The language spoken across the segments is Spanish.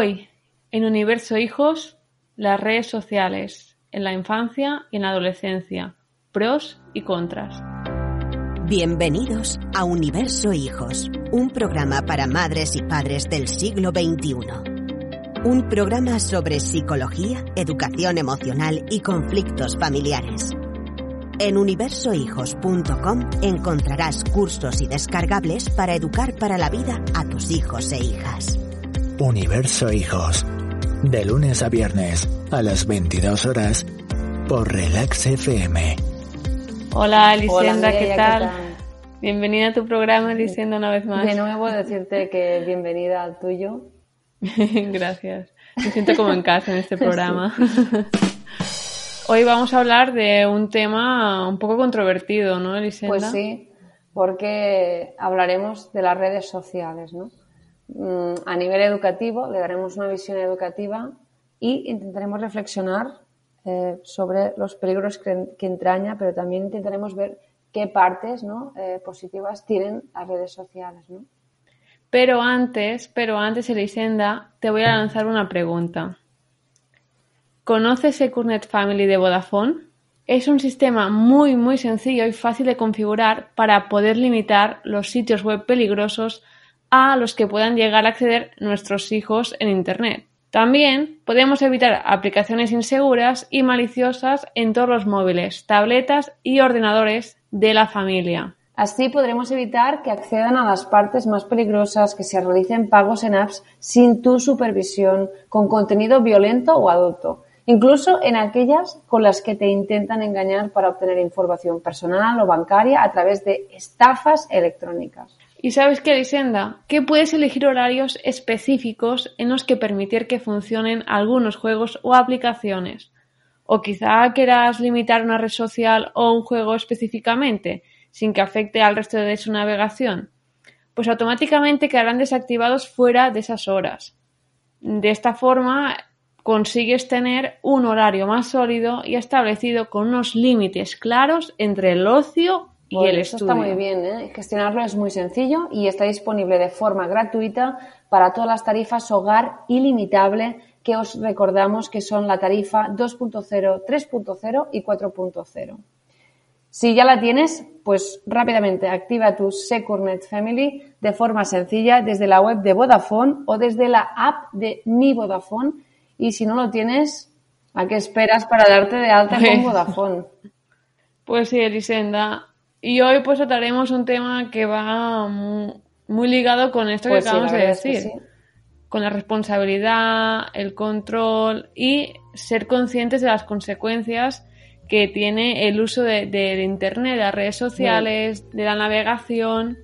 Hoy, en Universo Hijos, las redes sociales, en la infancia y en la adolescencia, pros y contras. Bienvenidos a Universo Hijos, un programa para madres y padres del siglo XXI. Un programa sobre psicología, educación emocional y conflictos familiares. En universohijos.com encontrarás cursos y descargables para educar para la vida a tus hijos e hijas. Universo Hijos, de lunes a viernes a las 22 horas por Relax FM. Hola, Elisenda, ¿qué, tal? Bienvenida a tu programa, Elisenda, una vez más. De nuevo decirte que bienvenida al tuyo. Gracias. Me siento como en casa en este programa. Hoy vamos a hablar de un tema un poco controvertido, ¿no, Elisenda? Pues sí, porque hablaremos de las redes sociales, ¿no? Mm, a nivel educativo, le daremos una visión educativa y intentaremos reflexionar eh, sobre los peligros que, entraña, pero también intentaremos ver qué partes ¿no? eh, positivas tienen las redes sociales. ¿no? Pero antes, pero antes, Elisenda, te voy a lanzar una pregunta. ¿Conoces Securnet Family de Vodafone? Es un sistema muy muy sencillo y fácil de configurar para poder limitar los sitios web peligrosos a los que puedan llegar a acceder nuestros hijos en Internet. También podemos evitar aplicaciones inseguras y maliciosas en todos los móviles, tabletas y ordenadores de la familia. Así podremos evitar que accedan a las partes más peligrosas, que se realicen pagos en apps sin tu supervisión, con contenido violento o adulto, incluso en aquellas con las que te intentan engañar para obtener información personal o bancaria a través de estafas electrónicas. Y sabes qué, Elisenda, que puedes elegir horarios específicos en los que permitir que funcionen algunos juegos o aplicaciones. O quizá quieras limitar una red social o un juego específicamente, sin que afecte al resto de su navegación. Pues automáticamente quedarán desactivados fuera de esas horas. De esta forma consigues tener un horario más sólido y establecido con unos límites claros entre el ocio y el eso está muy bien, ¿eh? gestionarlo es muy sencillo y está disponible de forma gratuita para todas las tarifas hogar ilimitable que os recordamos que son la tarifa 2.0, 3.0 y 4.0. Si ya la tienes, pues rápidamente activa tu Securnet Family de forma sencilla desde la web de Vodafone o desde la app de Mi Vodafone. Y si no lo tienes, ¿a qué esperas para darte de alta con pues Vodafone? Pues sí, Elisenda, y hoy pues trataremos un tema que va muy, ligado con esto que pues acabamos de decir. Con la responsabilidad, el control y ser conscientes de las consecuencias que tiene el uso de, Internet, de las redes sociales, de la navegación,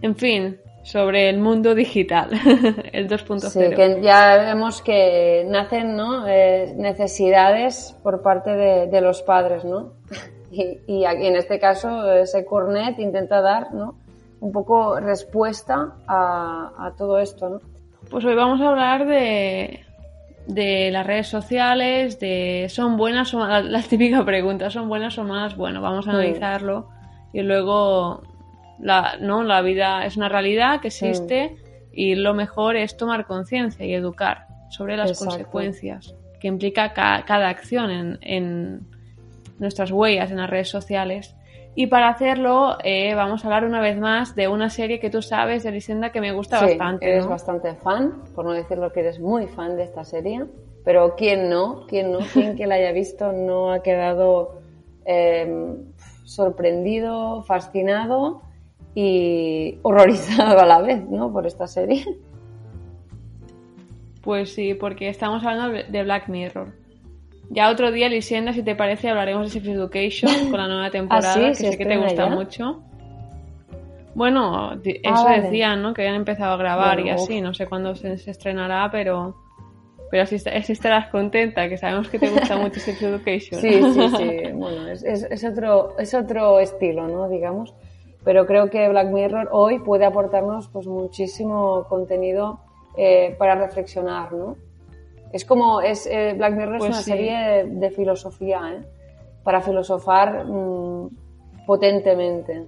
en fin, sobre el mundo digital, el 2.0. Sí, que ya vemos que nacen ¿no? Eh, necesidades por parte de, de los padres, ¿no? Y, aquí, en este caso, ese Cornet intenta dar ¿no? un poco respuesta a, todo esto. ¿no? Pues hoy vamos a hablar de, de las redes sociales, de son buenas o malas, la típica pregunta, ¿son buenas o malas? Bueno, vamos a analizarlo y luego la, ¿no? la vida es una realidad que existe y lo mejor es tomar conciencia y educar sobre las consecuencias que implica cada acción en nuestras huellas en las redes sociales. Y para hacerlo eh, vamos a hablar una vez más de una serie que tú sabes, Elisenda, que me gusta bastante. Eres bastante fan, por no decirlo que eres muy fan de esta serie. Pero ¿quién no? ¿Quién no? ¿Quién que la haya visto no ha quedado em, sorprendido, fascinado y horrorizado a la vez, ¿no? Por esta serie. Pues sí, porque estamos hablando de Black Mirror. Ya otro día, Lisienda, si te parece, hablaremos de Sex Education con la nueva temporada, ¿Ah, que sé que te gusta mucho. Bueno, eso ah, decían, ¿no? Que habían empezado a grabar y así, no sé cuándo se, estrenará, pero pero así, estarás contenta, que sabemos que te gusta mucho Sex Education. Sí, sí, sí. Bueno, es, es, otro, es otro estilo, ¿no? Digamos. Pero creo que Black Mirror hoy puede aportarnos pues muchísimo contenido eh, para reflexionar, ¿no? Es como, es, eh, Black Mirror es pues una serie de filosofía, ¿eh? Para filosofar mm, potentemente.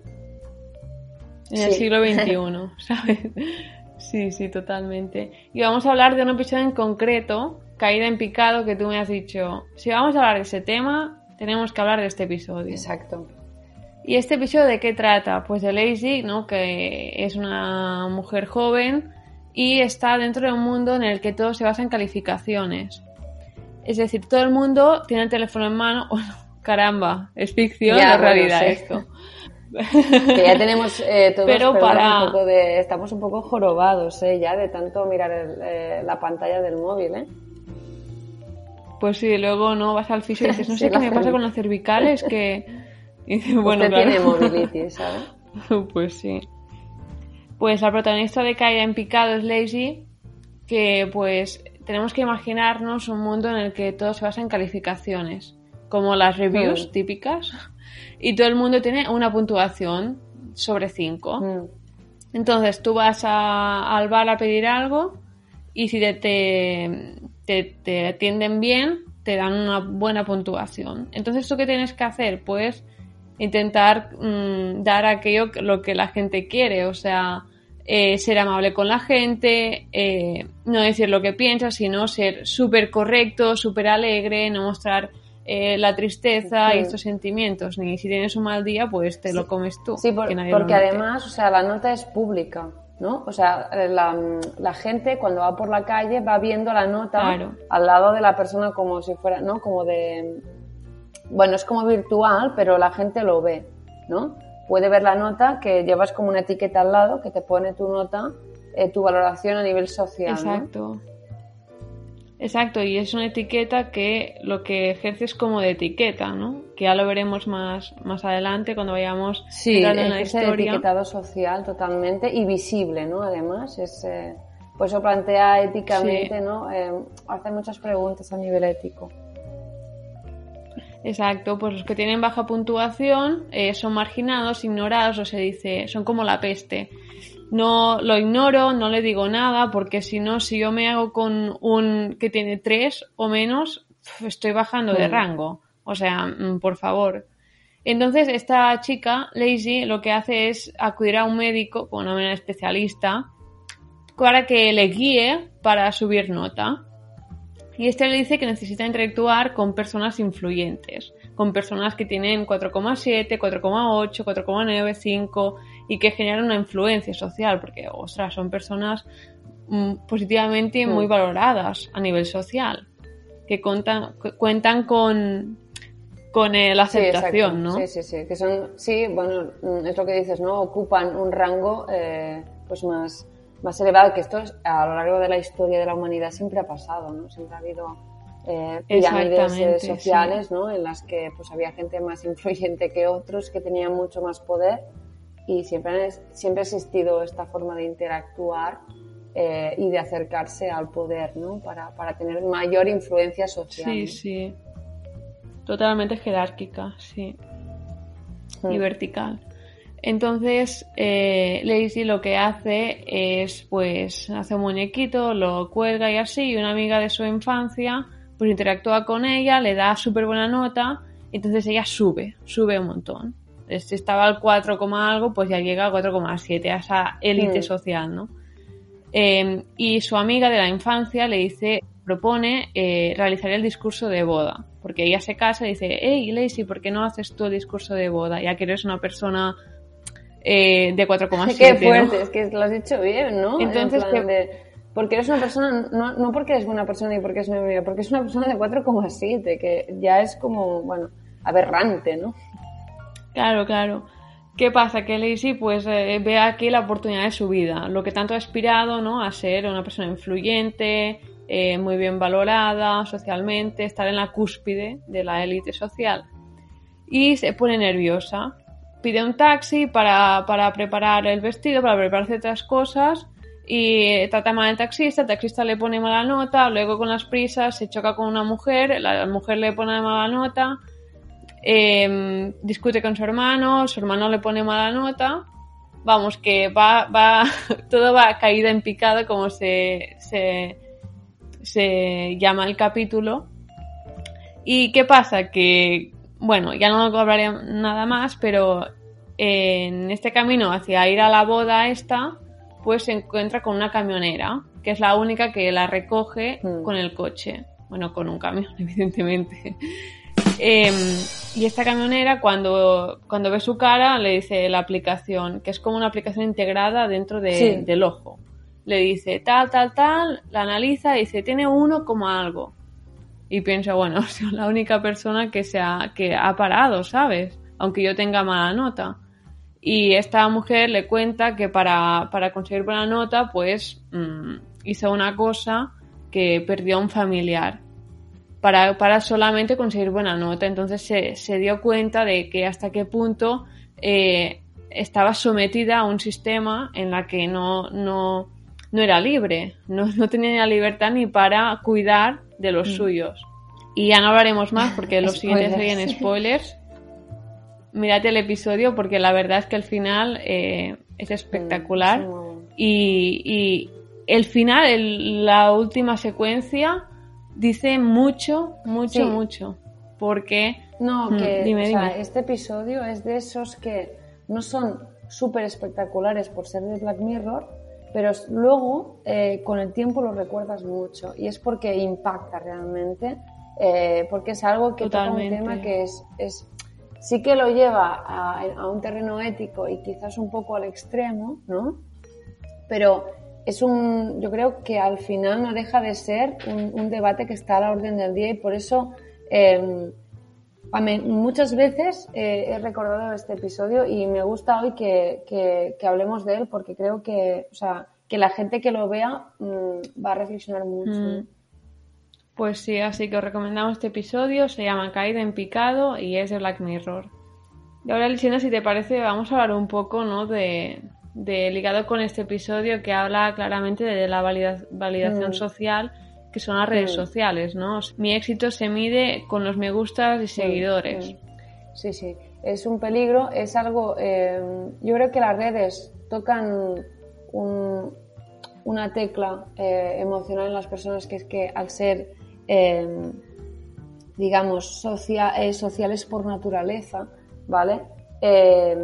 En el siglo XXI, ¿sabes? Sí, sí, totalmente. Y vamos a hablar de un episodio en concreto, Caída en Picado, que tú me has dicho, si vamos a hablar de ese tema, tenemos que hablar de este episodio. Exacto. ¿Y este episodio de qué trata? Pues de Lazy, ¿no? Que es una mujer joven y está dentro de un mundo en el que todo se basa en calificaciones. Es decir, todo el mundo tiene el teléfono en mano. caramba, es ficción o realidad esto. que ya tenemos eh, todos Pero para... un poco de, estamos un poco jorobados ¿eh? ya de tanto mirar eh, la pantalla del móvil, ¿eh? Pues sí, luego no vas al fisio y dices, no sé qué me pasa con las cervicales, que... bueno, Usted tiene mobilitis, ¿sabes? pues sí. Pues la protagonista de Caída en Picado es Lazy, que pues tenemos que imaginarnos un mundo en el que todo se basa en calificaciones, como las reviews típicas y todo el mundo tiene una puntuación sobre 5. Mm. Entonces tú vas al bar a pedir algo y si te, te, atienden bien, te dan una buena puntuación. Entonces tú qué tienes que hacer? Pues intentar mm, dar aquello lo que la gente quiere, o sea, eh, ser amable con la gente, eh, no decir lo que piensas, sino ser súper correcto, súper alegre, no mostrar eh, la tristeza y estos sentimientos, ni si tienes un mal día, pues te lo comes tú. Sí, porque además, o sea, la nota es pública, ¿no? O sea, la, gente cuando va por la calle va viendo la nota al lado de la persona como si fuera, ¿no? Como de... Bueno, es como virtual, pero la gente lo ve, ¿no? Puede ver la nota que llevas como una etiqueta al lado que te pone tu nota, eh, tu valoración a nivel social. Exacto. Exacto, y es una etiqueta que lo que ejerce es como de etiqueta, ¿no? Que ya lo veremos más, más adelante cuando vayamos sí, en la historia. etiquetado social totalmente y visible, ¿no? Además, es, eh, pues eso plantea éticamente, ¿no? Eh, hace muchas preguntas a nivel ético. Exacto, pues los que tienen baja puntuación eh, son marginados, ignorados, o se dice, son como la peste no lo ignoro, no le digo nada, porque si no, si yo me hago con un que tiene tres o menos, estoy bajando de mm. rango. O sea, mm, por favor. Entonces, esta chica, Lazy, lo que hace es acudir a un médico, con una especialista, para que le guíe para subir nota. Y este le dice que necesita interactuar con personas influyentes, con personas que tienen 4,7, 4,8, 4,9, 5 y que generan una influencia social, porque, ostras, son personas mm, positivamente muy valoradas a nivel social, que cuentan, cuentan con, con la aceptación, ¿no? Sí, sí, sí, que son, sí, bueno, mm, es lo que dices, ¿no? Ocupan un rango eh, pues más, más elevado, que esto a lo largo de la historia de la humanidad siempre ha pasado, ¿no? Siempre ha habido eh, pirámides eh, sociales, ¿no? En las que pues había gente más influyente que otros, que tenían mucho más poder y siempre, siempre ha existido esta forma de interactuar eh, y de acercarse al poder, ¿no? Para, para, tener mayor influencia social. Sí, sí. Totalmente jerárquica, sí. Hmm. Y vertical. Entonces, eh, Lazy lo que hace es, pues, hace un muñequito, lo cuelga y así, y una amiga de su infancia, pues interactúa con ella, le da súper buena nota, entonces ella sube, sube un montón si estaba al 4, algo, pues ya llega al 4,7, a esa élite social, ¿no? Em, y su amiga de la infancia le dice, propone eh, realizar el discurso de boda, porque ella se casa y dice, hey, Lacey, ¿por qué no haces tú el discurso de boda? Ya que eres una persona eh, de 4,7. Qué fuerte, es que lo has dicho bien, ¿no? Entonces, porque eres una persona, no, no porque eres buena persona y porque es mi amiga, porque es una persona de 4,7, que ya es como, bueno, aberrante, ¿no? Claro, claro. ¿Qué pasa? Que Lacey pues eh, ve aquí la oportunidad de su vida, lo que tanto ha aspirado, ¿no? A ser una persona influyente, eh, muy bien valorada socialmente, estar en la cúspide de la élite social. Y se pone nerviosa. Pide un taxi para, para preparar el vestido, para preparar ciertas cosas y trata mal al taxista, el taxista le pone mala nota, luego con las prisas se choca con una mujer, la mujer le pone mala nota, Em, discute con su hermano, su hermano le pone mala nota, vamos, que va, va, todo va caída en picado como se, se, se llama el capítulo. ¿Y qué pasa? Que, bueno, ya no hablaré nada más, pero en este camino hacia ir a la boda esta, pues se encuentra con una camionera, que es la única que la recoge Mm. con el coche. Bueno, con un camión, evidentemente. Em, y esta camionera, cuando, cuando ve su cara, le dice la aplicación, que es como una aplicación integrada dentro de- Sí. del ojo. Le dice tal, tal, tal, la analiza y dice, tiene uno como algo. Y piensa, bueno, soy la única persona que, se ha, que ha parado, ¿sabes? Aunque yo tenga mala nota. Y esta mujer le cuenta que para, para conseguir buena nota, pues mm, hizo una cosa que perdió a un familiar para, para solamente conseguir buena nota. Entonces se, se dio cuenta de que hasta qué punto eh, estaba sometida a un sistema en la que no, no, no era libre, no, no tenía la libertad ni para cuidar de los suyos. Y ya no hablaremos más porque los siguientes serían spoilers. Mirad el episodio porque la verdad es que el final eh, es espectacular. Muy bueno. Y, y el final, el- la última secuencia, dice mucho, mucho, Sí. mucho. Porque No, Mm, que dime, o sea, dime. este episodio es de esos que no son súper espectaculares por ser de Black Mirror, pero luego eh, con el tiempo lo recuerdas mucho y es porque impacta realmente, eh, porque es algo que toca un Totalmente. tema que es, es sí que lo lleva a, a un terreno ético y quizás un poco al extremo, ¿no? Pero es un, yo creo que al final no deja de ser un, un debate que está a la orden del día y por eso eh, a mí- muchas veces eh, he recordado este episodio y me gusta hoy que, que- que hablemos de él porque creo que, o sea, que la gente que lo vea mm, va a reflexionar mucho. Mm. Pues sí, así que os recomendamos este episodio. Se llama Caída en Picado y es de Black Mirror. Y ahora, Lisina, si te parece, vamos a hablar un poco, ¿no? De, de ligado con este episodio que habla claramente de la valida- validación Mm. social, que son las redes Mm. sociales, ¿no? Mi éxito se mide con los me gustas y seguidores. Mm. Sí, sí, es un peligro, es algo, eh, yo creo que las redes tocan un- una tecla eh, emocional en las personas que es que al ser, eh, digamos, socia- eh, sociales por naturaleza, ¿vale? Eh,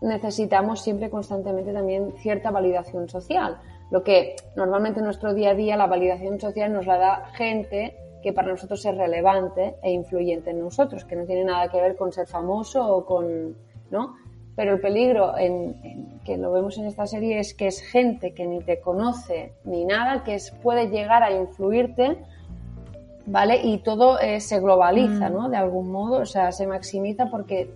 necesitamos siempre constantemente también cierta validación social. Lo que normalmente en nuestro día a día la validación social nos la da gente que para nosotros es relevante e influyente en nosotros, que no tiene nada que ver con ser famoso o con, ¿no? Pero el peligro en, en- que lo vemos en esta serie es que es gente que ni te conoce ni nada, que es, puede llegar a influirte, ¿vale? Y todo eh, se globaliza, Mm. ¿no? De algún modo, o sea, se maximiza porque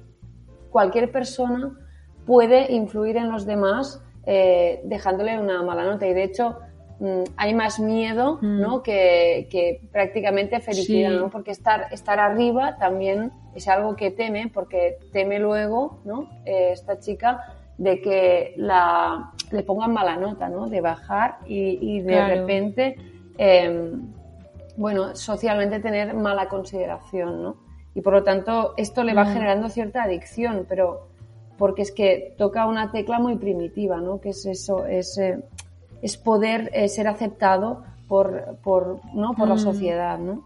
cualquier persona puede influir en los demás eh, dejándole una mala nota. Y de hecho, mm, hay más miedo, Mm. ¿no? Que, que prácticamente felicidad, Sí. ¿no? Porque estar, estar arriba también es algo que teme, porque teme luego, ¿no? Eh, esta chica de que la, le pongan mala nota, ¿no? De bajar y, y de Claro. repente, eh, bueno, socialmente tener mala consideración, ¿no? Y por lo tanto, esto le va Mm. generando cierta adicción, pero porque es que toca una tecla muy primitiva, ¿no? Que es eso, es, eh, es poder eh, ser aceptado por, por, ¿no? por la Mm. sociedad, ¿no?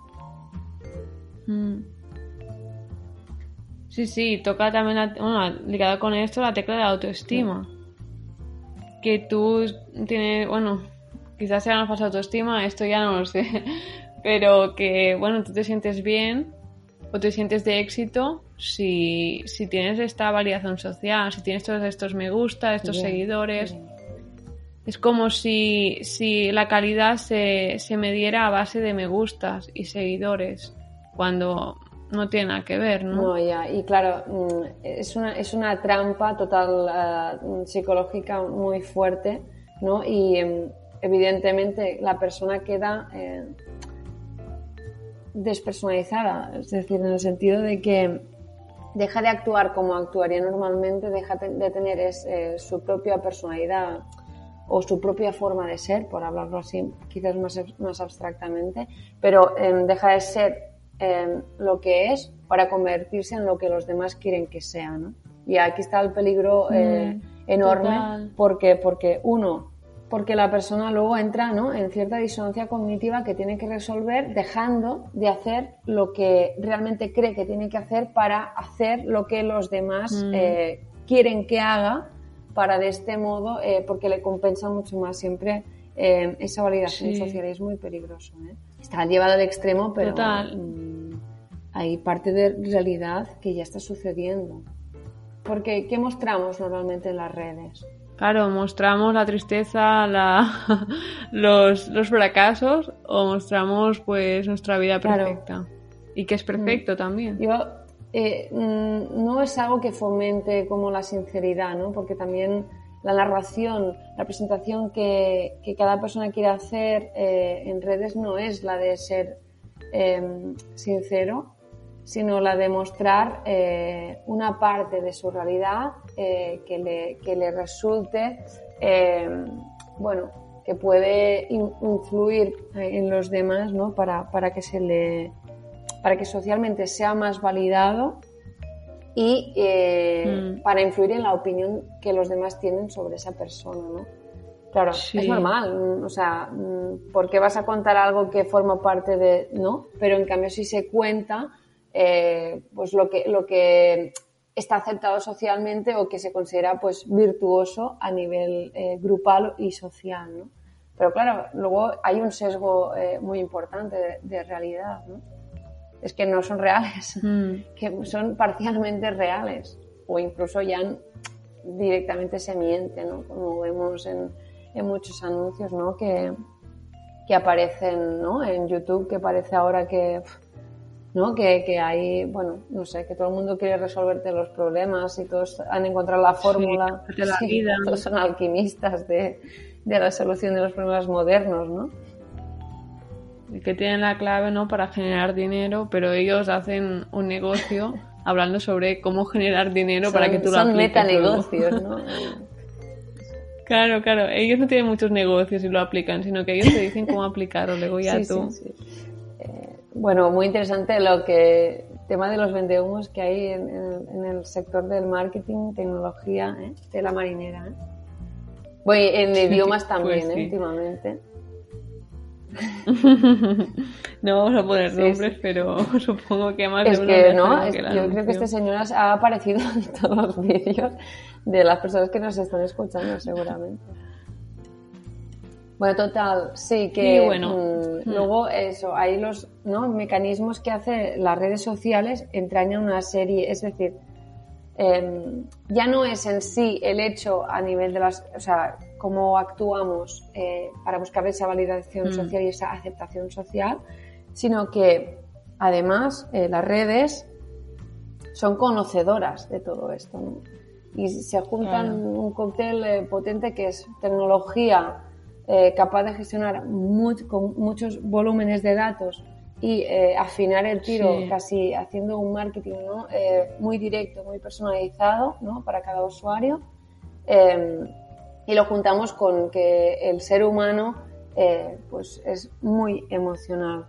Mm. Sí, sí, toca también, la, bueno, ligado con esto, la tecla de la autoestima. Que tú tienes, bueno, quizás sea una falsa autoestima, esto ya no lo sé, pero que, bueno, tú te sientes bien o te sientes de éxito si, si tienes esta validación social, si tienes todos estos me gusta, estos Bien, seguidores. bien. Es como si, si la calidad se, se mediera a base de me gustas y seguidores, cuando no tiene nada que ver, ¿no? No, ya, y claro, mm, es una, es una trampa total eh, psicológica muy fuerte, ¿no? Y em, evidentemente la persona queda eh, despersonalizada, es decir, en el sentido de que deja de actuar como actuaría normalmente, deja de tener es, eh, su propia personalidad o su propia forma de ser, por hablarlo así, quizás más, más abstractamente, pero em, deja de ser em, lo que es para convertirse en lo que los demás quieren que sea, ¿no? Y aquí está el peligro eh, Mm, enorme, total. porque, porque uno, porque la persona luego entra ¿no? en cierta disonancia cognitiva que tiene que resolver dejando de hacer lo que realmente cree que tiene que hacer para hacer lo que los demás Mm. eh, quieren que haga para de este modo, eh, porque le compensa mucho más siempre eh, esa validación social y es muy peligroso. Está llevado al extremo, pero mm, hay parte de realidad que ya está sucediendo. Porque, ¿qué mostramos normalmente en las redes? Claro, mostramos la tristeza, la, los, los, fracasos o mostramos pues nuestra vida perfecta. Y que es perfecto mm. también. Yo, eh, mm, no es algo que fomente como la sinceridad, ¿no? Porque también la narración, la presentación que, que cada persona quiere hacer eh, en redes no es la de ser em, sincero, sino la de mostrar eh, una parte de su realidad eh, que, le, que, le, resulte, eh, bueno, que puede influir en los demás, ¿no? Para, para, que se le, para que socialmente sea más validado y mm. para influir en la opinión que los demás tienen sobre esa persona, ¿no? Claro, es normal, o sea, mm, ¿por qué vas a contar algo que forma parte de, no? Pero en cambio si se cuenta, eh, pues lo que, lo que está aceptado socialmente o que se considera pues virtuoso a nivel eh, grupal y social, ¿no? Pero claro, luego hay un sesgo eh, muy importante de, realidad, ¿no? Es que no son reales, mm. que son parcialmente reales o incluso ya directamente se miente, ¿no? Como vemos en, en muchos anuncios, ¿no? Que, que aparecen, ¿no? En YouTube, que parece ahora que... ¿no? Que, que, hay, bueno, no sé, que todo el mundo quiere resolverte los problemas y todos han encontrado la fórmula. de la vida. Todos son alquimistas de, de, la solución de los problemas modernos, ¿no? Y que tienen la clave, ¿no? Para generar dinero, pero ellos hacen un negocio hablando sobre cómo generar dinero para que tú lo son metanegocios, ¿no? Claro, claro. Ellos no tienen muchos negocios y lo aplican, sino que ellos te dicen cómo aplicarlo, luego ya tú. Sí, sí. Bueno, muy interesante lo que tema de los vendehumos que hay en, el sector del marketing, tecnología, ¿eh? de la marinera. ¿eh? Bueno, en idiomas también, pues ¿eh? últimamente. no vamos a poner nombres, pero supongo que más es de que no, yo creo que este señor ha aparecido en todos los vídeos de las personas que nos están escuchando, seguramente. Bueno, total, sí que bueno. Mm, mm. luego eso, hay los ¿no? mecanismos que hacen las redes sociales entrañan una serie, es decir, em, ya no es en sí el hecho a nivel de las, o sea, cómo actuamos eh, para buscar esa validación mm. social y esa aceptación social, sino que además eh, las redes son conocedoras de todo esto, ¿no? Y se juntan un cóctel eh, potente que es tecnología, eh, capaz de gestionar con muchos volúmenes de datos y eh, afinar el tiro casi haciendo un marketing eh, muy directo, muy personalizado ¿no? para cada usuario. Em, y lo juntamos con que el ser humano pues es muy emocional,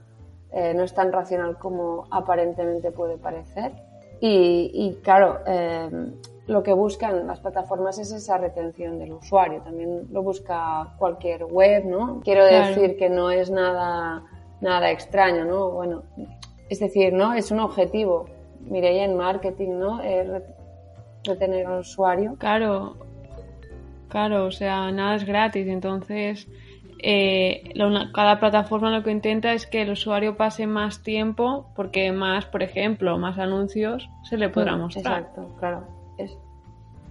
no es tan racional como aparentemente puede parecer. Y, y claro, em, lo que buscan las plataformas es esa retención del usuario. También lo busca cualquier web, ¿no? Quiero decir que no es nada, nada extraño, ¿no? Bueno, es decir, ¿no? Es un objetivo. Mireia en marketing, ¿no? retener al usuario. Claro, claro, o sea, nada es gratis. Entonces, eh, cada plataforma lo que intenta es que el usuario pase más tiempo porque más, por ejemplo, más anuncios se le podrá mm, mostrar. Exacto, claro.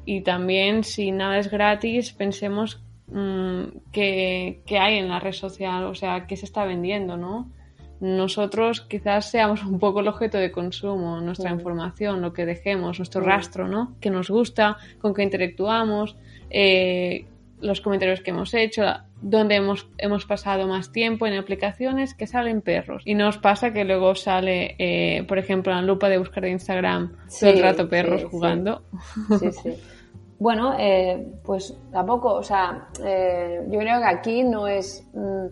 Y también, si nada es gratis, pensemos mm, que, hay en la red social, o sea, qué se está vendiendo, ¿no? Nosotros quizás seamos un poco el objeto de consumo, nuestra información, lo que dejemos, nuestro rastro, ¿no? Que nos gusta, con qué interactuamos, eh, los comentarios que hemos hecho, donde hemos, hemos pasado más tiempo en aplicaciones que salen perros. Y nos pasa que luego sale, eh, por ejemplo, la lupa de buscar de Instagram, todo el rato perros jugando. Sí, sí. Bueno, eh, pues tampoco, o sea, eh, yo creo que aquí no es... Mm,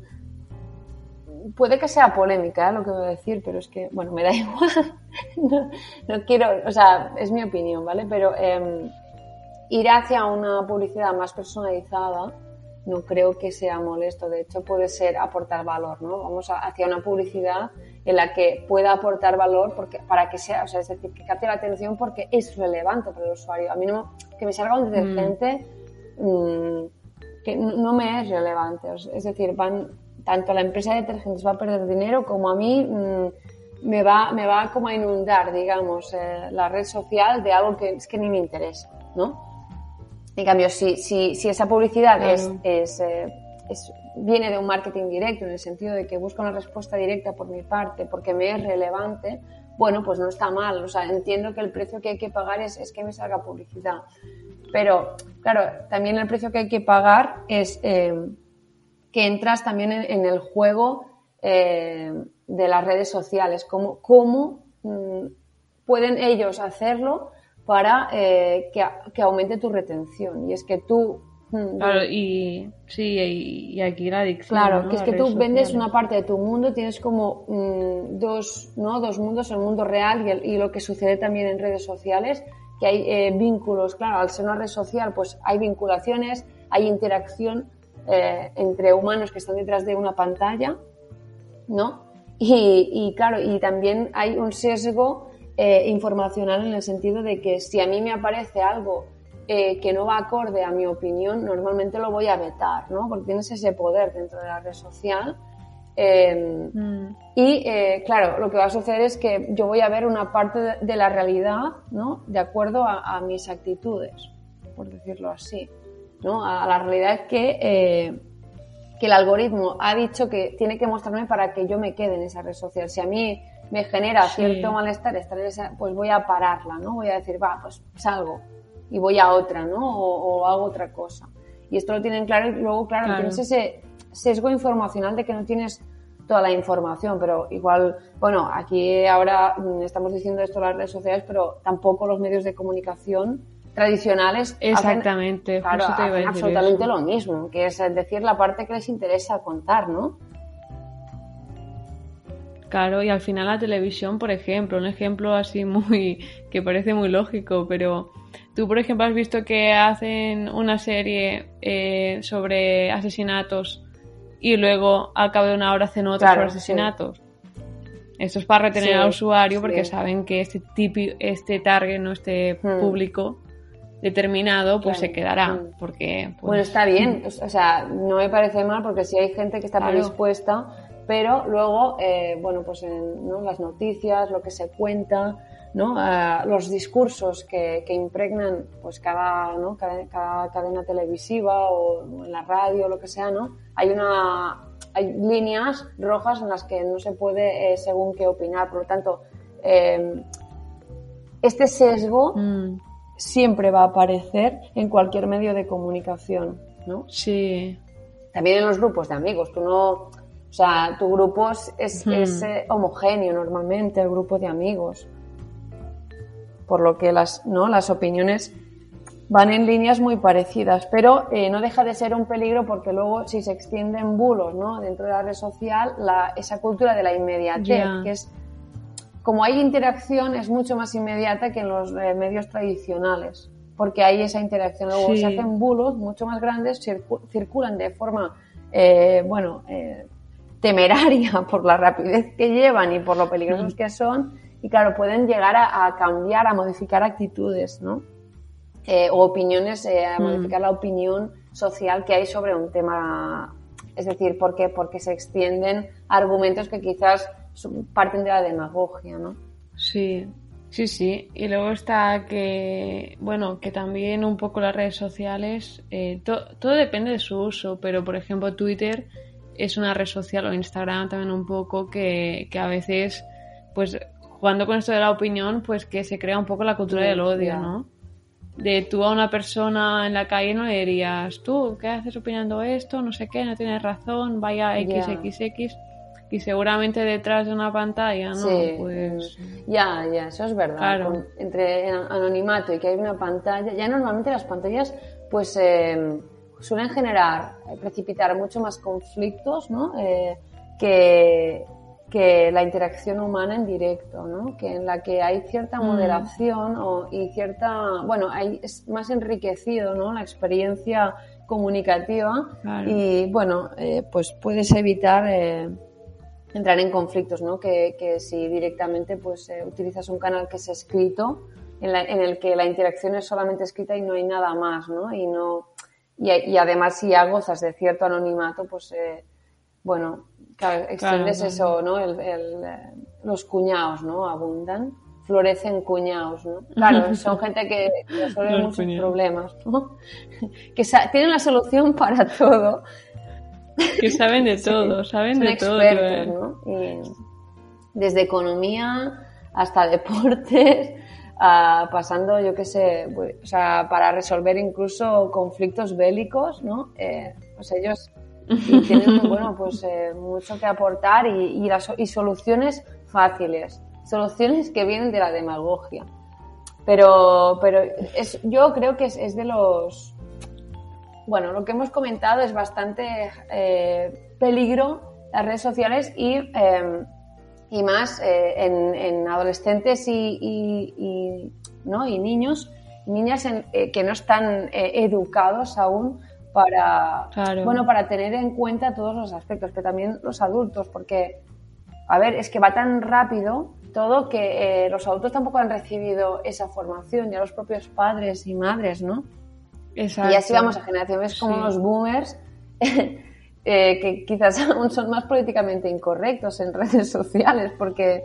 puede que sea polémica lo que voy a decir, pero es que, bueno, me da igual. no, no, quiero, o sea, es mi opinión, ¿vale? Pero em, ir hacia una publicidad más personalizada no creo que sea molesto. De hecho, puede ser aportar valor, ¿no? Vamos hacia una publicidad en la que pueda aportar valor porque, para que sea, o sea, es decir, que capte la atención porque es relevante para el usuario. A mí no, que me salga un detergente mm, que no me es relevante. Es decir, van, tanto la empresa de detergentes va a perder dinero como a mí mm, me, va, me va como a inundar, digamos, eh, la red social de algo que es que ni me interesa, ¿no? En cambio, si, si, si esa publicidad es, es, eh, es, viene de un marketing directo, en el sentido de que busca una respuesta directa por mi parte, porque me es relevante, bueno, pues no está mal. O sea, entiendo que el precio que hay que pagar es, es que me salga publicidad. Pero, claro, también el precio que hay que pagar es eh, que entras también en, el juego eh, de las redes sociales. ¿Cómo, cómo mm, pueden ellos hacerlo para eh, que, que aumente tu retención? Y es que tú Mm, claro, y sí, y, aquí la adicción. Claro, que es que tú vendes una parte de tu mundo, tienes como mm, dos, ¿no? dos mundos, el mundo real y, el, y, lo que sucede también en redes sociales, que hay eh, vínculos, claro, al ser una red social, pues hay vinculaciones, hay interacción eh, entre humanos que están detrás de una pantalla, ¿no? Y, y claro, y también hay un sesgo eh, informacional en el sentido de que si a mí me aparece algo eh, que no va acorde a mi opinión, normalmente lo voy a vetar, ¿no? Porque tienes ese poder dentro de la red social. Em, mm. Y eh, claro, lo que va a suceder es que yo voy a ver una parte de, la realidad, ¿no? De acuerdo a, mis actitudes, por decirlo así, ¿no? A, la realidad que, eh, que el algoritmo ha dicho que tiene que mostrarme para que yo me quede en esa red social. Si a mí me genera cierto malestar estar en esa, pues voy a pararla, ¿no? Voy a decir, va, pues salgo y voy a otra, ¿no? O, hago otra cosa. Y esto lo tienen claro y luego, claro, tienes ese sesgo informacional de que no tienes toda la información, pero igual, bueno, aquí ahora mm, estamos diciendo esto en las redes sociales, pero tampoco los medios de comunicación tradicionales exactamente hacen, absolutamente lo mismo, que es decir la parte que les interesa contar, ¿no? Claro, y al final la televisión, por ejemplo, un ejemplo así muy que parece muy lógico, pero Tú, por ejemplo, has visto que hacen una serie eh, sobre asesinatos y luego al cabo de una hora hacen otra sobre asesinatos. Esto es para retener al usuario porque saben que este tipo, este target, no este hmm. público determinado, pues se quedará. Hmm. Porque, pues, bueno, está bien. O sea, no me parece mal porque si hay gente que está predispuesta, pero luego, eh, bueno, pues en las noticias, lo que se cuenta, ¿no? los discursos que, impregnan pues cada, ¿no? cada, cadena televisiva o en la radio lo que sea, ¿no? Hay una hay líneas rojas en las que no se puede eh, según qué opinar. Por lo tanto, em, este sesgo mm. siempre va a aparecer en cualquier medio de comunicación, ¿no? Sí. También en los grupos de amigos. Tú no, o sea, tu grupo es, es eh, homogéneo normalmente, el grupo de amigos por lo que las, ¿no? las opiniones van en líneas muy parecidas, pero eh, no deja de ser un peligro porque luego si se extienden bulos ¿no? dentro de la red social, la, esa cultura de la inmediatez, que es como hay interacción es mucho más inmediata que en los eh, medios tradicionales, porque hay esa interacción. Luego se hacen bulos mucho más grandes, circulan de forma, eh, bueno, temeraria por la rapidez que llevan y por lo peligrosos que son y claro, pueden llegar a, cambiar, a modificar actitudes, ¿no? Eh, o opiniones, eh, a mm. modificar la opinión social que hay sobre un tema. Es decir, ¿por qué? Porque se extienden argumentos que quizás parten de la demagogia, ¿no? Sí, sí, sí. Y luego está que, bueno, que también un poco las redes sociales, eh, todo depende de su uso, pero por ejemplo Twitter es una red social o Instagram también un poco que, que a veces pues jugando con esto de la opinión, pues que se crea un poco la cultura del odio, ¿no? De tú a una persona en la calle no le dirías, tú, ¿qué haces opinando esto? No sé qué, no tienes razón, vaya XXX. Y seguramente detrás de una pantalla, ¿no? Pues... Ya, ya, eso es verdad. Claro. entre anonimato y que hay una pantalla, ya normalmente las pantallas, pues eh, suelen generar, eh, precipitar mucho más conflictos, ¿no? Eh, que, que la interacción humana en directo, ¿no? que en la que hay cierta mm. moderación o, y cierta, bueno, hay, es más enriquecido ¿no? la experiencia comunicativa y bueno, eh, pues puedes evitar eh, entrar en conflictos, ¿no? que, que si directamente pues eh, utilizas un canal que es escrito, en, la, en, el que la interacción es solamente escrita y no hay nada más, ¿no? y no y, además si ya gozas de cierto anonimato, pues eh, bueno, claro, extiendes eso, ¿no? El, eh, los cuñados, ¿no? Abundan, florecen cuñados, ¿no? Claro, son gente que resuelve muchos problemas, ¿no? que tienen la solución para todo. Que saben de todo, saben de todo. ¿no? desde economía hasta deportes, pasando, yo qué sé, pues, o sea, para resolver incluso conflictos bélicos, ¿no? Eh, pues ellos tienen, bueno, pues eh, mucho que aportar y, y, las, y soluciones fáciles, soluciones que vienen de la demagogia. Pero, pero es, yo creo que es, es de los... Bueno, lo que hemos comentado es bastante eh, peligro las redes sociales y y más eh, en, adolescentes y, ¿no? y niños niñas eh, que no están eh, educados aún para bueno para tener en cuenta todos los aspectos pero también los adultos porque a ver es que va tan rápido todo que los adultos tampoco han recibido esa formación ya los propios padres y madres no Exacto. y así vamos a generaciones como los boomers Eh, que quizás aún son más políticamente incorrectos en redes sociales porque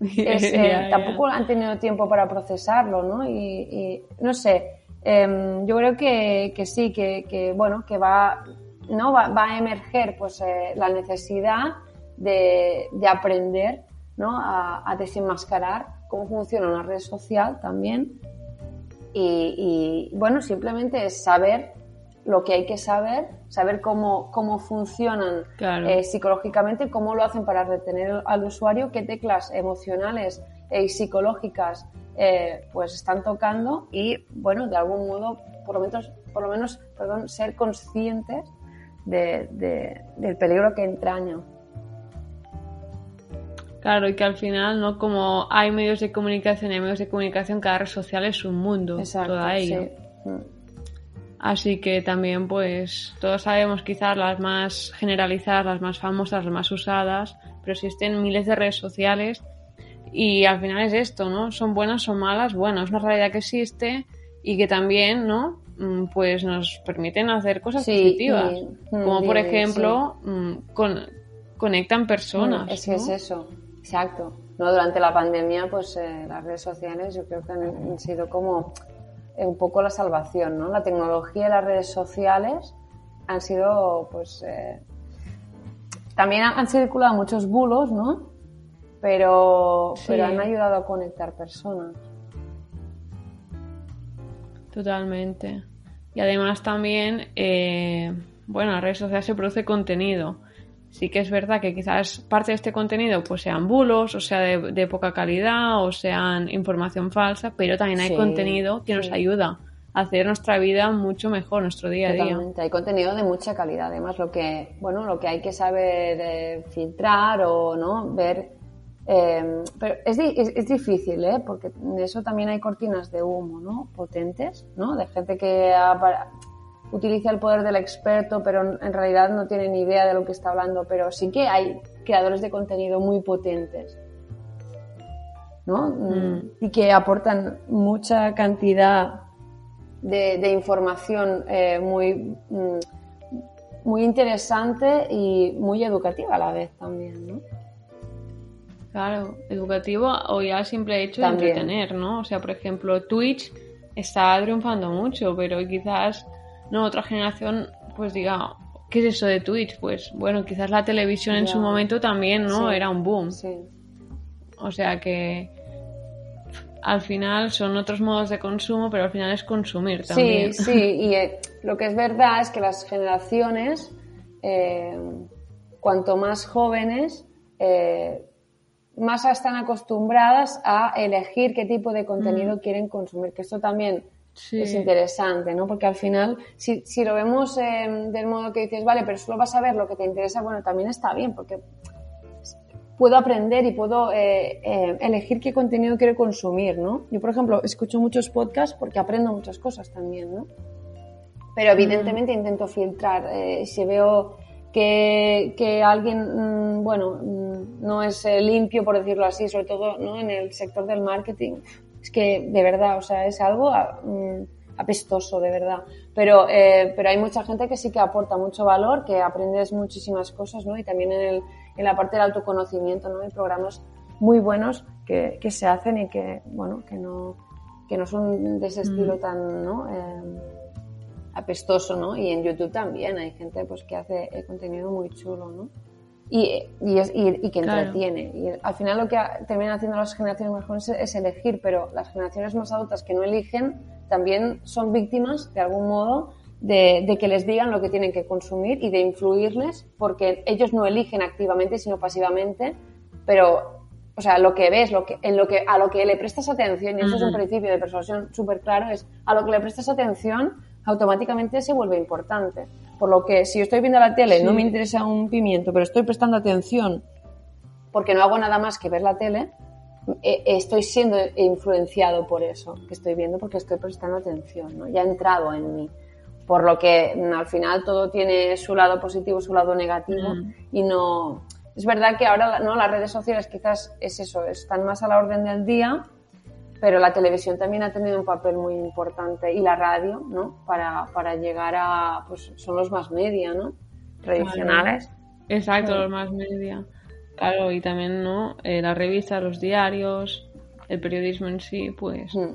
eh, tampoco han tenido tiempo para procesarlo, ¿no? Y, no sé, em, yo creo que, sí, que, bueno, que va, ¿no? Va, a emerger pues eh, la necesidad de, aprender, ¿no? A, a, desenmascarar cómo funciona una red social también. Y, y bueno, simplemente es saber lo que hay que saber, saber cómo, cómo funcionan eh, psicológicamente, cómo lo hacen para retener al usuario, qué teclas emocionales y psicológicas eh, pues están tocando y, bueno, de algún modo, por lo menos, por lo menos perdón, ser conscientes del peligro que entraña. Claro, y que al final, ¿no? Como hay medios de comunicación y hay medios de comunicación, cada red social es un mundo, Exacto, toda ello. Mm. Así que también, pues, todos sabemos quizás las más generalizadas, las más famosas, las más usadas, pero existen miles de redes sociales y al final es esto, ¿no? Son buenas o malas, bueno, es una realidad que existe y que también, ¿no? Mm, pues nos permiten hacer cosas positivas, mm, como por ejemplo, mm, conectan personas. es que es eso, exacto. No, durante la pandemia, pues eh, las redes sociales yo creo que han sido como un poco la salvación, ¿no? La tecnología y las redes sociales han sido, pues, eh, también han circulado muchos bulos, ¿no? Pero, pero han ayudado a conectar personas. Totalmente. Y además también, eh, bueno, en las redes sociales se produce contenido sí que es verdad que quizás parte de este contenido pues sean bulos, o sea de, poca calidad, o sean información falsa, pero también hay contenido que nos ayuda a hacer nuestra vida mucho mejor, nuestro día a día. Hay contenido de mucha calidad, además lo que, bueno, lo que hay que saber eh, filtrar o no ver. Eh, pero es, es, difícil, ¿eh? porque de eso también hay cortinas de humo, ¿no? Potentes, ¿no? De gente que ha, utiliza el poder del experto, pero en realidad no tiene ni idea de lo que está hablando, pero sí que hay creadores de contenido muy potentes, ¿no? Mm. Y que aportan mucha cantidad de, información eh, muy, mm, muy interesante y muy educativa a la vez también, ¿no? Claro, educativo o ya simple hecho de entretener, ¿no? O sea, por ejemplo, Twitch está triunfando mucho, pero quizás no otra generación pues diga, ¿qué es eso de Twitch? Pues bueno, quizás la televisión en su momento también, ¿no? Era un boom. Sí. O sea que al final son otros modos de consumo, pero al final es consumir también. Sí, sí, y eh, lo que es verdad es que las generaciones, eh, cuanto más jóvenes, eh, más están acostumbradas a elegir qué tipo de contenido mm. quieren consumir, que esto también es interesante, ¿no? Porque al final, si, si lo vemos eh, del modo que dices, vale, pero solo vas a ver lo que te interesa, bueno, también está bien, porque puedo aprender y puedo eh, eh, elegir qué contenido quiero consumir, ¿no? Yo, por ejemplo, escucho muchos podcasts porque aprendo muchas cosas también, ¿no? Pero evidentemente intento filtrar. si veo que, que alguien, mm, bueno, mm, no es limpio, por decirlo así, sobre todo ¿no? en el sector del marketing, es que de verdad, o sea, es algo mm, apestoso, de verdad. Pero, eh, pero hay mucha gente que sí que aporta mucho valor, que aprendes muchísimas cosas, ¿no? Y también en, el, en la parte del autoconocimiento, ¿no? Hay programas muy buenos que, que se hacen y que, bueno, que no, que no son de ese estilo tan, ¿no? Eh, apestoso, ¿no? Y en YouTube también hay gente pues que hace contenido muy chulo, ¿no? Y, y, es, y, que entretiene. Y al final lo que terminan haciendo las generaciones más jóvenes es elegir, pero las generaciones más adultas que no eligen también son víctimas, de algún modo, de, de, que les digan lo que tienen que consumir y de influirles, porque ellos no eligen activamente, sino pasivamente, pero, o sea, lo que ves, lo que, en lo que, a lo que le prestas atención, y eso es un principio de persuasión súper claro, es a lo que le prestas atención, automáticamente se vuelve importante. Por lo que si yo estoy viendo la tele, no me interesa un pimiento, pero estoy prestando atención porque no hago nada más que ver la tele, eh, estoy siendo influenciado por eso que estoy viendo porque estoy prestando atención, ¿no? ya ha entrado en mí. Por lo que mm, al final todo tiene su lado positivo, su lado negativo mm. y no... Es verdad que ahora no las redes sociales quizás es eso, están más a la orden del día, pero la televisión también ha tenido un papel muy importante y la radio, ¿no? Para, para llegar a, pues son los más media, ¿no? Tradicionales. Exacto, los más media. Claro, y también, ¿no? Eh, las revistas, los diarios, el periodismo en sí, pues. Mm.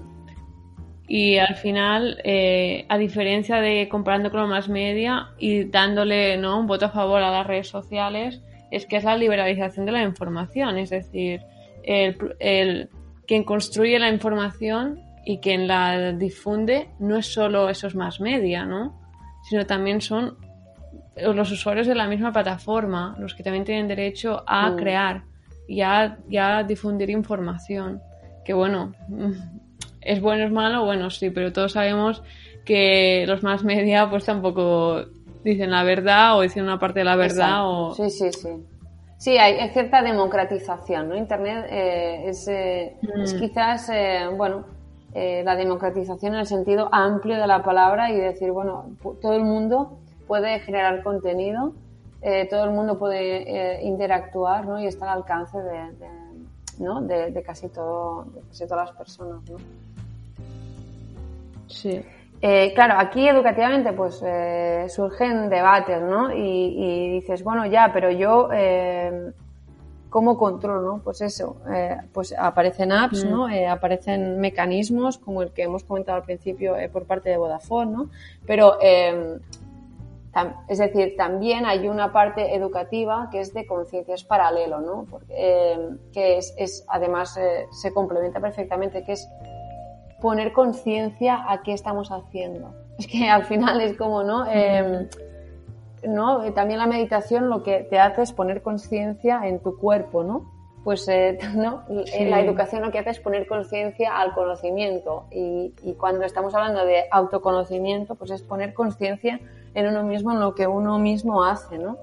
Y al final, eh, a diferencia de comparando con los más media y dándole ¿no? un voto a favor a las redes sociales, es que es la liberalización de la información. Es decir, el, el quien construye la información y quien la difunde no es solo esos más media, ¿no? Sino también son los usuarios de la misma plataforma, los que también tienen derecho a mm. crear y a, difundir información. Que bueno, es bueno, es malo, bueno, sí, pero todos sabemos que los más media pues tampoco dicen la verdad o dicen una parte de la verdad o... Sí, sí, sí. Sí, hay, cierta democratización, ¿no? Internet eh, es, eh, es, mm. quizás, eh, bueno, la democratización en el sentido amplio de la palabra y decir, bueno, todo el mundo puede generar contenido, todo el mundo puede interactuar, ¿no? Y está al alcance de, ¿no? de, casi todo, de casi todas las personas, ¿no? Sí. Eh, claro, aquí educativamente pues eh, surgen debates, ¿no? Y, dices, bueno, ya, pero yo, eh, ¿cómo controlo, no? Pues eso, eh, pues aparecen apps, ¿no? Mm. aparecen mecanismos como el que hemos comentado al principio por parte de Vodafone, ¿no? Pero, es decir, también hay una parte educativa que es de conciencia, es paralelo, ¿no? Porque, que es, es además, se complementa perfectamente, que es poner conciencia a qué estamos haciendo. Es que al final es como, ¿no? Em, ¿no? También la meditación lo que te hace es poner conciencia en tu cuerpo, ¿no? Pues eh, ¿no? la educación lo que hace es poner conciencia al conocimiento y, cuando estamos hablando de autoconocimiento, pues es poner conciencia en uno mismo, en lo que uno mismo hace, ¿no?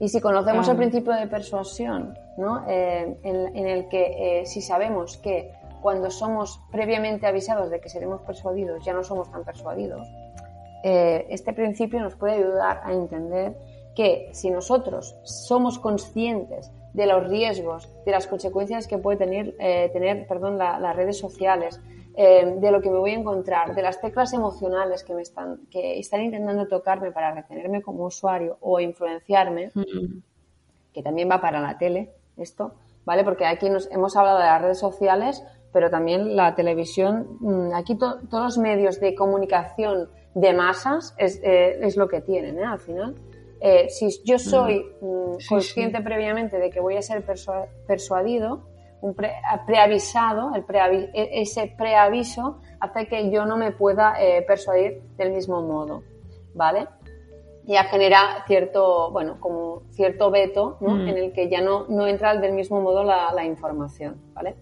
Y si conocemos el principio de persuasión, ¿no? Eh, en, el que eh, si sabemos que cuando somos previamente avisados de que seremos persuadidos, ya no somos tan persuadidos, eh, este principio nos puede ayudar a entender que si nosotros somos conscientes de los riesgos, de las consecuencias que puede tener, eh, tener perdón, las redes sociales, eh, de lo que me voy a encontrar, de las teclas emocionales que me están, que están intentando tocarme para retenerme como usuario o influenciarme, mm. que también va para la tele, esto, ¿vale? Porque aquí nos hemos hablado de las redes sociales, pero también la televisión, mm, aquí todos los medios de comunicación de masas es, eh, es lo que tienen, ¿eh? Al final. Eh, si yo soy mm, consciente previamente de que voy a ser persuadido, un preavisado, el e, ese preaviso hace que yo no me pueda persuadir del mismo modo, ¿vale? Ya genera cierto, bueno, como cierto veto, ¿no? Mm. En el que ya no, no entra del mismo modo la, la información, ¿vale?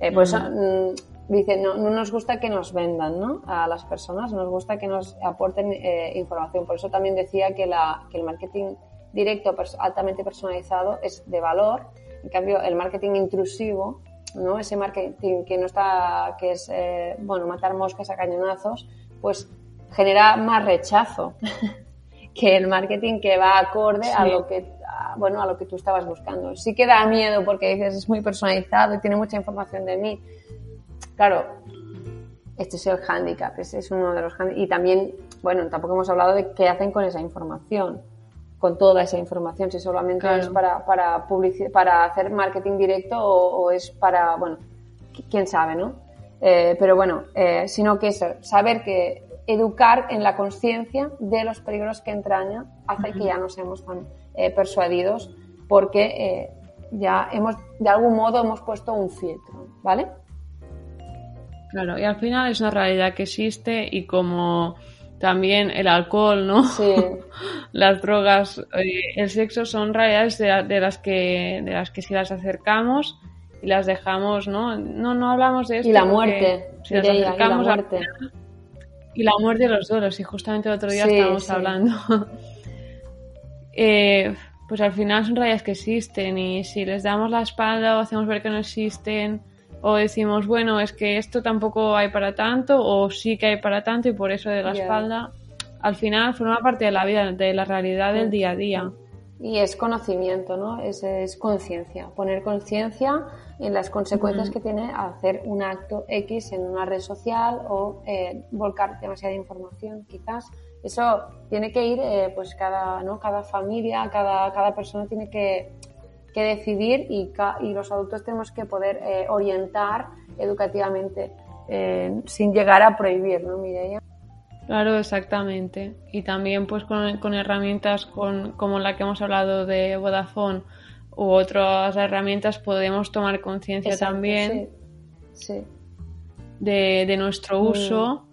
Eh, mm, dice, no, no, nos gusta que nos vendan ¿no? a las personas, nos gusta que nos aporten eh, información. Por eso también decía que, la, que el marketing directo, altamente personalizado, es de valor. En cambio, el marketing intrusivo, ¿no? ese marketing que no está, que es, eh, bueno, matar moscas a cañonazos, pues genera más rechazo que el marketing que va acorde a lo que bueno, a lo que tú estabas buscando. Sí que da miedo porque dices es muy personalizado y tiene mucha información de mí. Claro, Este es el hándicap, ese es uno de los Y también, bueno, tampoco hemos hablado de qué hacen con esa información, con toda esa información, si solamente es para, para, para hacer marketing directo o, es para, bueno, quién sabe, ¿no? Eh, pero bueno, eh, sino que saber que educar en la conciencia de los peligros que entraña hace que ya no seamos tan eh, persuadidos porque ya hemos, de algún modo hemos puesto un filtro, ¿vale? Claro, y al final es una realidad que existe y como también el alcohol, ¿no? Sí. las drogas, el sexo son realidades de, las que de las que si las acercamos y las dejamos, ¿no? No, no hablamos de esto. Y la muerte. Si las acercamos y la muerte. y la muerte de los duelos, y justamente el otro día estábamos hablando. Eh, pues al final son realidades que existen y si les damos la espalda o hacemos ver que no existen o decimos, bueno, es que esto tampoco hay para tanto o sí que hay para tanto y por eso de la espalda, al final forma parte de la vida, de la realidad del día a día. Y es conocimiento, ¿no? Es, es conciencia, poner conciencia en las consecuencias que tiene hacer un acto X en una red social o eh, volcar demasiada información, quizás. Eso tiene que ir, eh, pues cada, ¿no? cada familia, cada, cada persona tiene que, que decidir y, y, los adultos tenemos que poder eh, orientar educativamente sin llegar a prohibir, ¿no, Mireia? Claro, exactamente. Y también pues con, con herramientas con, como la que hemos hablado de Vodafone u otras herramientas podemos tomar conciencia también De, nuestro mm. uso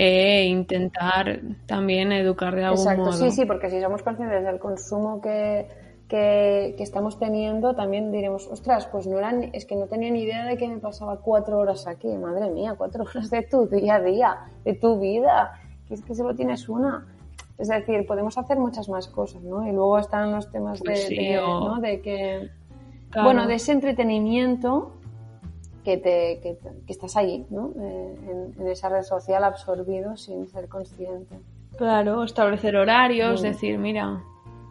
e intentar también educar de algún Exacto, modo. sí, sí, porque si somos conscientes del consumo que, que, estamos teniendo, también diremos, ostras, pues no eran, es que no tenía ni idea de que me pasaba cuatro horas aquí, madre mía, cuatro horas de tu día a día, de tu vida, que es que solo tienes una. Es decir, podemos hacer muchas más cosas, ¿no? Y luego están los temas de, pues ¿no? de que, bueno, de ese entretenimiento que, te, que, estás ahí, ¿no? Eh, en, esa red social absorbido sin ser consciente. Claro, establecer horarios, decir, mira,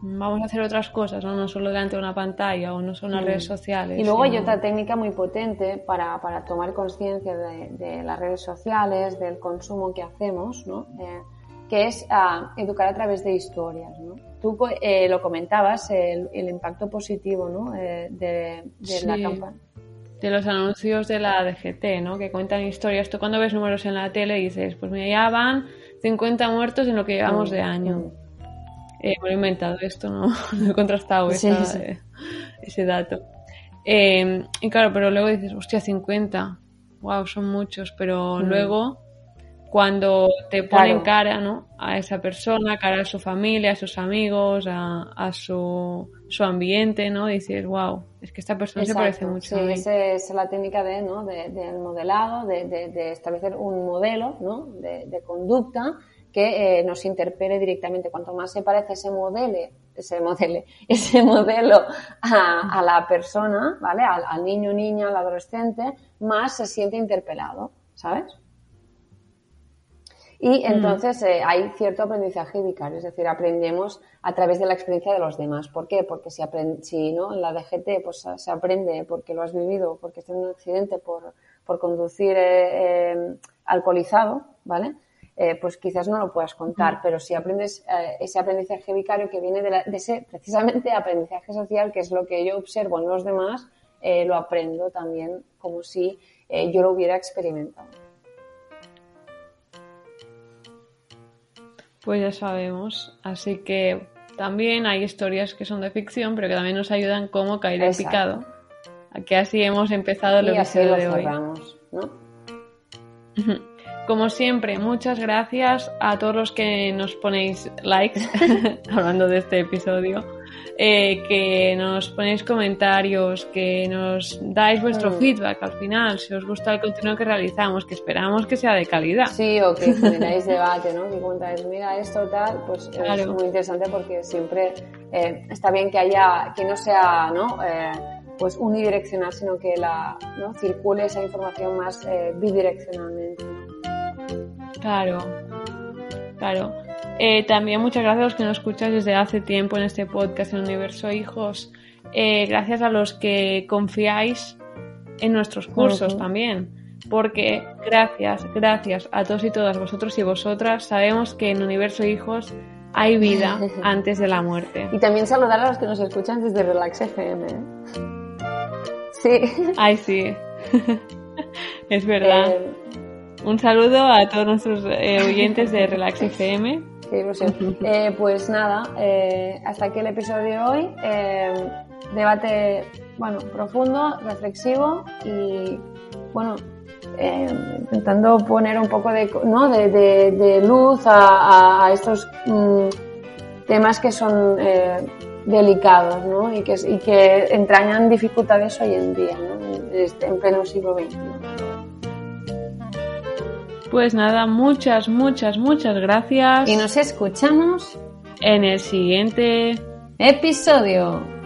vamos a hacer otras cosas, ¿no? no solo delante de una pantalla o no son las redes sociales. Y luego hay otra técnica muy potente para, para tomar conciencia de, de, las redes sociales, del consumo que hacemos, ¿no? Eh, que es ah, educar a través de historias. ¿no? Tú eh, lo comentabas, el, impacto positivo ¿no? Eh, de, la campaña. De los anuncios de la DGT, ¿no? que cuentan historias. Tú cuando ves números en la tele dices, pues mira, ya van 50 muertos en lo que llevamos de año. Mm. Eh, me he inventado esto, no, no he contrastado ese dato. y claro, pero luego dices, hostia, 50, wow, son muchos, pero mm. luego cuando te ponen cara ¿no? a esa persona, cara a su familia, a sus amigos, a, su, su, ambiente, ¿no? Dices, wow, es que esta persona se parece mucho sí, a mí. Esa es la técnica de, ¿no? de, del modelado, de, de, establecer un modelo ¿no? de, conducta que eh, nos interpele directamente. Cuanto más se parece ese modelo, ese modelo, ese modelo a, a la persona, ¿vale? Al, al niño, niña, al adolescente, más se siente interpelado, ¿sabes? Y entonces eh, hay cierto aprendizaje vicario, es decir, aprendemos a través de la experiencia de los demás. ¿Por qué? Porque si, si ¿no? en la DGT pues, se aprende porque lo has vivido, porque estás en un accidente por, por conducir eh, em, alcoholizado, ¿vale? Eh, pues quizás no lo puedas contar, pero si aprendes ese aprendizaje vicario que viene de, de, ese precisamente aprendizaje social, que es lo que yo observo en los demás, lo aprendo también como si yo lo hubiera experimentado. Pues ya sabemos. Así que también hay historias que son de ficción, pero que también nos ayudan como caer en picado. Que así hemos empezado el episodio de hoy. Como siempre, muchas gracias a todos los que nos ponéis likes hablando de este episodio. Eh, que nos ponéis comentarios, que nos dais vuestro feedback al final, si os gusta el contenido que realizamos, que esperamos que sea de calidad. Sí, o que generáis debate, ¿no? Que contáis, mira esto tal, pues es muy interesante porque siempre eh, está bien que haya, que no sea, ¿no? Eh, pues unidireccional, sino que la, ¿no? circule esa información más bidireccionalmente. Claro, claro. Eh, también muchas gracias a los que nos escucháis desde hace tiempo en este podcast en Universo Hijos. Eh, gracias a los que confiáis en nuestros cursos también. porque gracias, gracias a todos y todas vosotros y vosotras, sabemos que en Universo Hijos hay vida antes de la muerte. Y también saludar a los que nos escuchan desde Relax FM. ¿eh? Sí. Ay, sí. es verdad. Eh, Un saludo a todos nuestros eh, oyentes de Relax FM. Qué ilusión. Eh, pues nada, eh, hasta aquí el episodio de hoy. Eh, debate, bueno, profundo, reflexivo y, bueno, eh, intentando poner un poco de, ¿no? de, de- de luz a, estos mm, temas que son delicados ¿no? y, que, y que entrañan dificultades hoy en día, ¿no? en, en pleno siglo XXI. Pues nada, muchas, muchas, muchas gracias. Y nos escuchamos En el siguiente episodio.